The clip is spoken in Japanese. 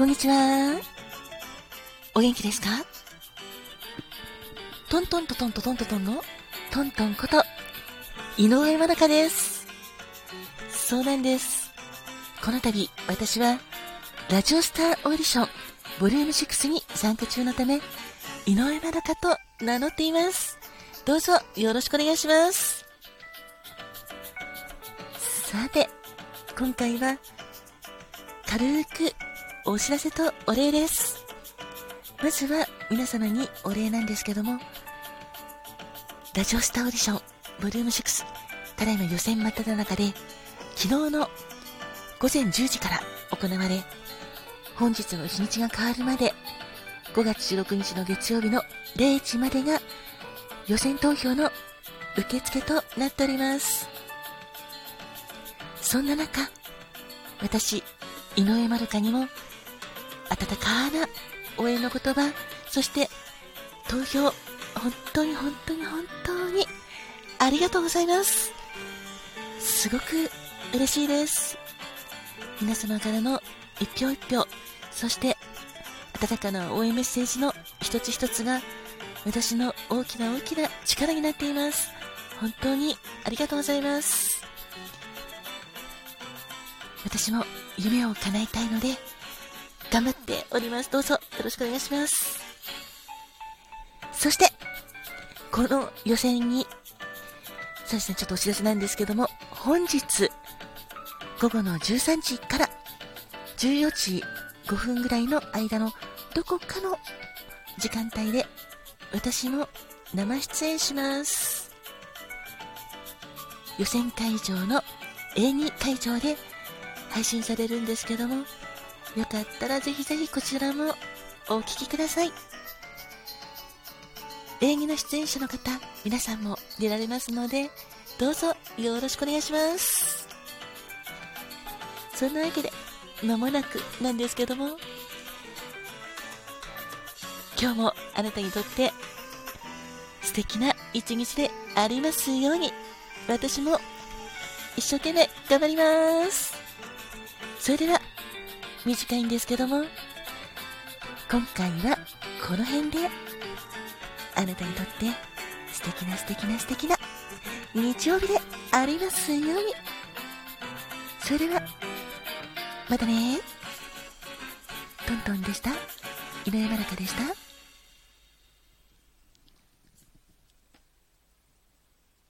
こんにちは。お元気ですか？トントントントントントンのトントンこと、井上まなかです。そうなんです。この度、私は、ラジオスターオーディション、ボリューム6に参加中のため、井上まなかと名乗っています。どうぞよろしくお願いします。さて、今回は、軽くお知らせとお礼です。まずは皆様にお礼なんですけども、ラジオスターオーディション、ボリューム6、ただいま予選真っ只中で、昨日の午前10時から行われ、本日の日にちが変わるまで、5月16日の月曜日の0時までが予選投票の受付となっております。そんな中、私、井上まるかにも温かな応援の言葉、そして投票、本当に本当に本当にありがとうございます。すごく嬉しいです。皆様からの一票一票、そして温かな応援メッセージの一つ一つが私の大きな大きな力になっています。本当にありがとうございます。私も夢を叶えたいので、頑張っております。どうぞよろしくお願いします。そして、この予選に、そうですね、ちょっとお知らせなんですけども、本日、午後の13時から14時5分ぐらいの間のどこかの時間帯で私も生出演します。予選会場の A2 会場で配信されるんですけども、よかったらぜひぜひこちらもお聴きください。演技の出演者の方、皆さんも出られますので、どうぞよろしくお願いします。そんなわけで、間もなくなんですけども、今日もあなたにとって素敵な一日でありますように、私も一生懸命頑張ります。それでは、短いんですけども、今回はこの辺で、あなたにとって素敵な素敵な素敵な日曜日でありますように。それでは、またねトントンでした。井上まらかでした。